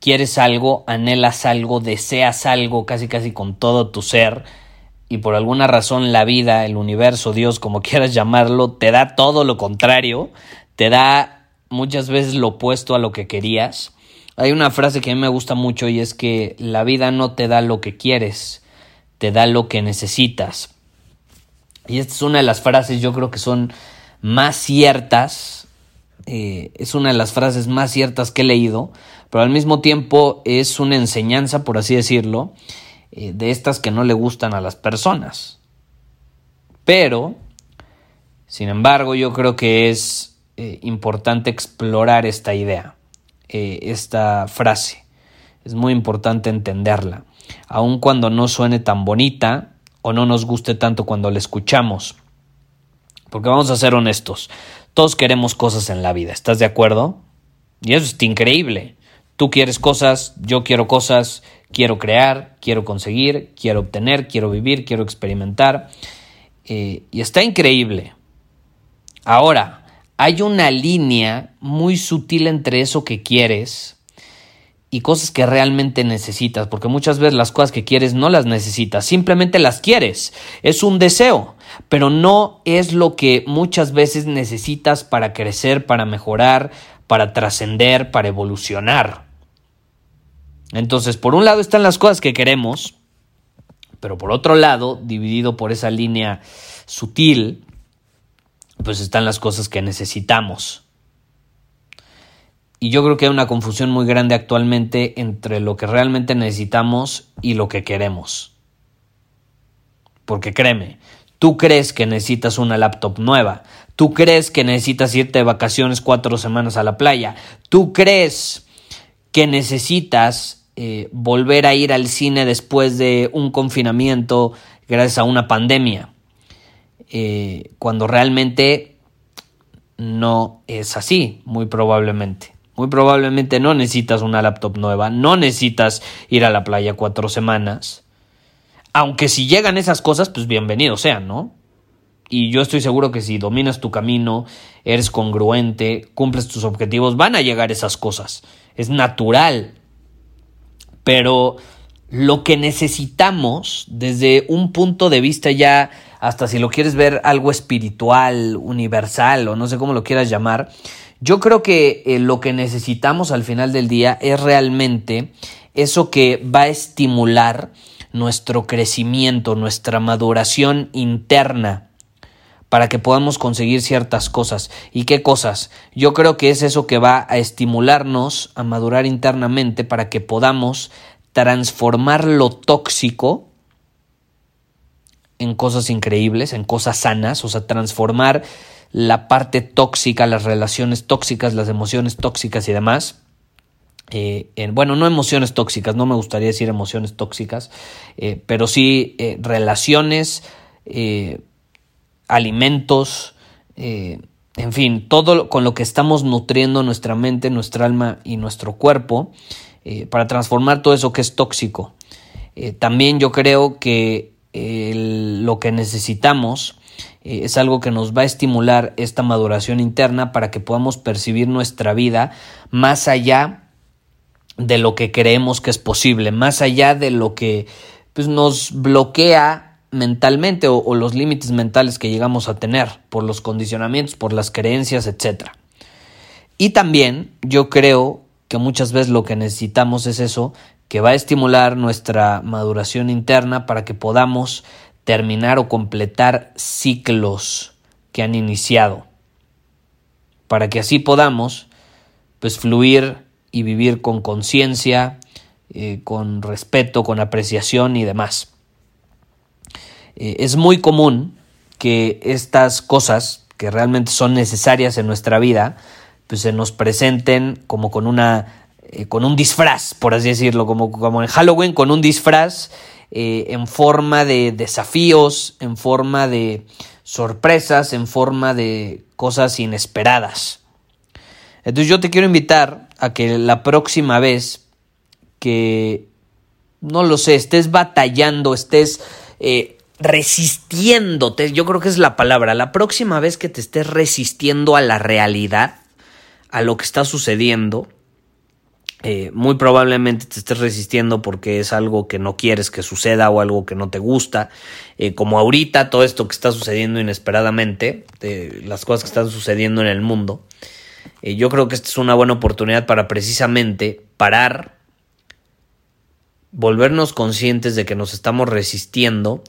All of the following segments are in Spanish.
quieres algo, anhelas algo, deseas algo casi casi con todo tu ser y por alguna razón la vida, el universo, Dios, como quieras llamarlo, te da todo lo contrario, te da muchas veces lo opuesto a lo que querías? Hay una frase que a mí me gusta mucho y es que la vida no te da lo que quieres, te da lo que necesitas. Y esta es una de las frases yo creo que son más ciertas, eh, es una de las frases más ciertas que he leído, pero al mismo tiempo es una enseñanza, por así decirlo, eh, de estas que no le gustan a las personas. Pero, sin embargo, yo creo que es eh, importante explorar esta idea, eh, esta frase. Es muy importante entenderla, aun cuando no suene tan bonita o no nos guste tanto cuando la escuchamos. Porque vamos a ser honestos, todos queremos cosas en la vida, ¿estás de acuerdo? Y eso es increíble. Tú quieres cosas, yo quiero cosas, quiero crear, quiero conseguir, quiero obtener, quiero vivir, quiero experimentar. Eh, y está increíble. Ahora, hay una línea muy sutil entre eso que quieres y cosas que realmente necesitas, porque muchas veces las cosas que quieres no las necesitas, simplemente las quieres, es un deseo, pero no es lo que muchas veces necesitas para crecer, para mejorar, para trascender, para evolucionar. Entonces, por un lado están las cosas que queremos, pero por otro lado, dividido por esa línea sutil, pues están las cosas que necesitamos. Y yo creo que hay una confusión muy grande actualmente entre lo que realmente necesitamos y lo que queremos. Porque créeme, tú crees que necesitas una laptop nueva, tú crees que necesitas irte de vacaciones cuatro semanas a la playa, tú crees que necesitas eh, volver a ir al cine después de un confinamiento gracias a una pandemia, eh, cuando realmente no es así, muy probablemente. Muy probablemente no necesitas una laptop nueva, no necesitas ir a la playa cuatro semanas. Aunque si llegan esas cosas, pues bienvenido sean, ¿no? Y yo estoy seguro que si dominas tu camino, eres congruente, cumples tus objetivos, van a llegar esas cosas. Es natural pero lo que necesitamos desde un punto de vista ya, hasta si lo quieres ver algo espiritual, universal o no sé cómo lo quieras llamar, yo creo que eh, lo que necesitamos al final del día es realmente eso que va a estimular nuestro crecimiento, nuestra maduración interna para que podamos conseguir ciertas cosas. ¿Y qué cosas? Yo creo que es eso que va a estimularnos a madurar internamente para que podamos transformar lo tóxico en cosas increíbles, en cosas sanas, o sea, transformar la parte tóxica, las relaciones tóxicas, las emociones tóxicas y demás. Eh, en, bueno, no emociones tóxicas, no me gustaría decir emociones tóxicas, eh, pero sí eh, relaciones, alimentos, eh, en fin, todo con lo que estamos nutriendo nuestra mente, nuestra alma y nuestro cuerpo eh, para transformar todo eso que es tóxico. Eh, también yo creo que lo que necesitamos es algo que nos va a estimular esta maduración interna para que podamos percibir nuestra vida más allá de lo que creemos que es posible, más allá de lo que pues, nos bloquea mentalmente o, los límites mentales que llegamos a tener por los condicionamientos, por las creencias, etc. Y también yo creo que muchas veces lo que necesitamos es eso, que va a estimular nuestra maduración interna para que podamos terminar o completar ciclos que han iniciado, para que así podamos pues fluir y vivir con conciencia, eh, con respeto, con apreciación y demás. Eh, es muy común que estas cosas que realmente son necesarias en nuestra vida, pues se nos presenten como con una eh, con un disfraz, por así decirlo, como, como en Halloween, con un disfraz eh, en forma de desafíos, en forma de sorpresas, en forma de cosas inesperadas. Entonces yo te quiero invitar a que la próxima vez que, no lo sé, estés batallando, estés resistiéndote, yo creo que es la palabra, la próxima vez que te estés resistiendo a la realidad, a lo que está sucediendo, eh, muy probablemente te estés resistiendo porque es algo que no quieres que suceda o algo que no te gusta. Eh, como ahorita todo esto que está sucediendo inesperadamente, las cosas que están sucediendo en el mundo, eh, yo creo que esta es una buena oportunidad para precisamente parar, volvernos conscientes de que nos estamos resistiendo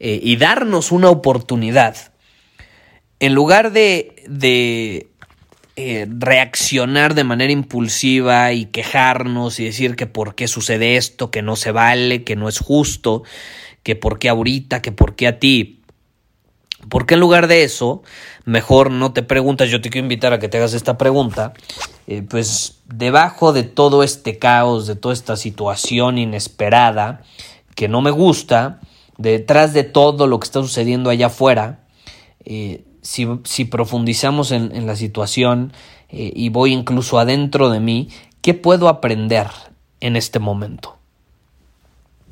y darnos una oportunidad. En lugar de, de eh, reaccionar de manera impulsiva y quejarnos y decir que por qué sucede esto, que no se vale, que no es justo, que por qué ahorita, que por qué a ti. Porque en lugar de eso, mejor no te preguntas, yo te quiero invitar a que te hagas esta pregunta, eh, pues debajo de todo este caos, de toda esta situación inesperada que no me gusta, detrás de todo lo que está sucediendo allá afuera, eh, si, profundizamos en, la situación eh, y voy incluso adentro de mí, ¿qué puedo aprender en este momento?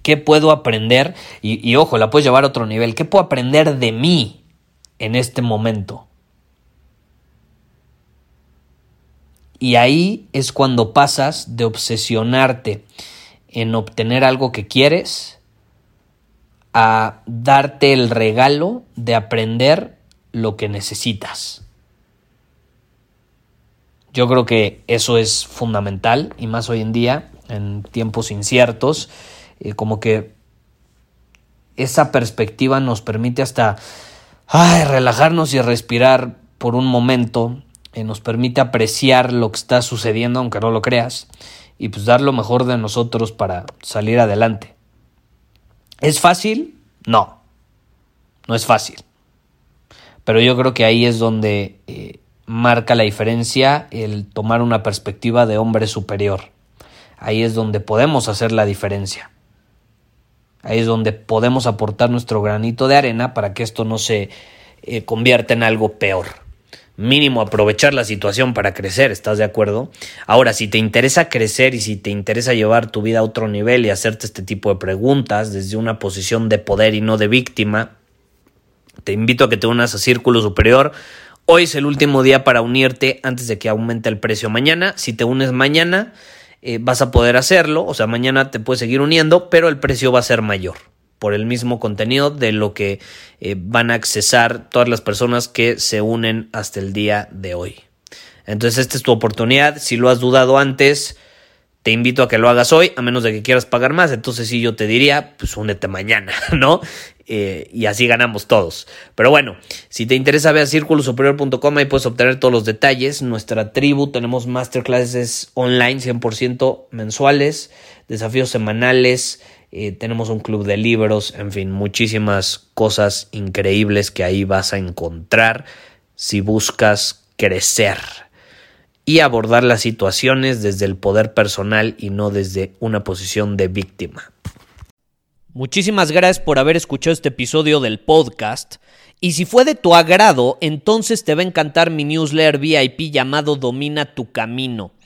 ¿Qué puedo aprender? Y, y ojo, la puedes llevar a otro nivel. ¿Qué puedo aprender de mí en este momento? Y ahí es cuando pasas de obsesionarte en obtener algo que quieres a darte el regalo de aprender lo que necesitas. Yo creo que eso es fundamental y más hoy en día, en tiempos inciertos, eh, como que esa perspectiva nos permite hasta relajarnos y respirar por un momento, eh, nos permite apreciar lo que está sucediendo, aunque no lo creas, y pues dar lo mejor de nosotros para salir adelante. ¿Es fácil? No, no es fácil. Pero yo creo que ahí es donde eh, marca la diferencia el tomar una perspectiva de hombre superior. Ahí es donde podemos hacer la diferencia. Ahí es donde podemos aportar nuestro granito de arena para que esto no se eh, convierta en algo peor. Mínimo aprovechar la situación para crecer, ¿estás de acuerdo? Ahora, si te interesa crecer y si te interesa llevar tu vida a otro nivel y hacerte este tipo de preguntas desde una posición de poder y no de víctima, te invito a que te unas a Círculo Superior. Hoy es el último día para unirte antes de que aumente el precio mañana. Si te unes mañana, eh, vas a poder hacerlo. O sea, mañana te puedes seguir uniendo, pero el precio va a ser mayor por el mismo contenido de lo que eh, van a accesar todas las personas que se unen hasta el día de hoy. Entonces, esta es tu oportunidad. Si lo has dudado antes, te invito a que lo hagas hoy, a menos de que quieras pagar más. Entonces, sí, yo te diría, pues únete mañana, ¿no? Eh, y así ganamos todos. Pero bueno, si te interesa, ve a círculosuperior.com, ahí puedes obtener todos los detalles. Nuestra tribu, tenemos masterclasses online 100% mensuales, desafíos semanales, eh, tenemos un club de libros, en fin, muchísimas cosas increíbles que ahí vas a encontrar si buscas crecer y abordar las situaciones desde el poder personal y no desde una posición de víctima. Muchísimas gracias por haber escuchado este episodio del podcast. Y si fue de tu agrado, entonces te va a encantar mi newsletter VIP llamado Domina tu Camino.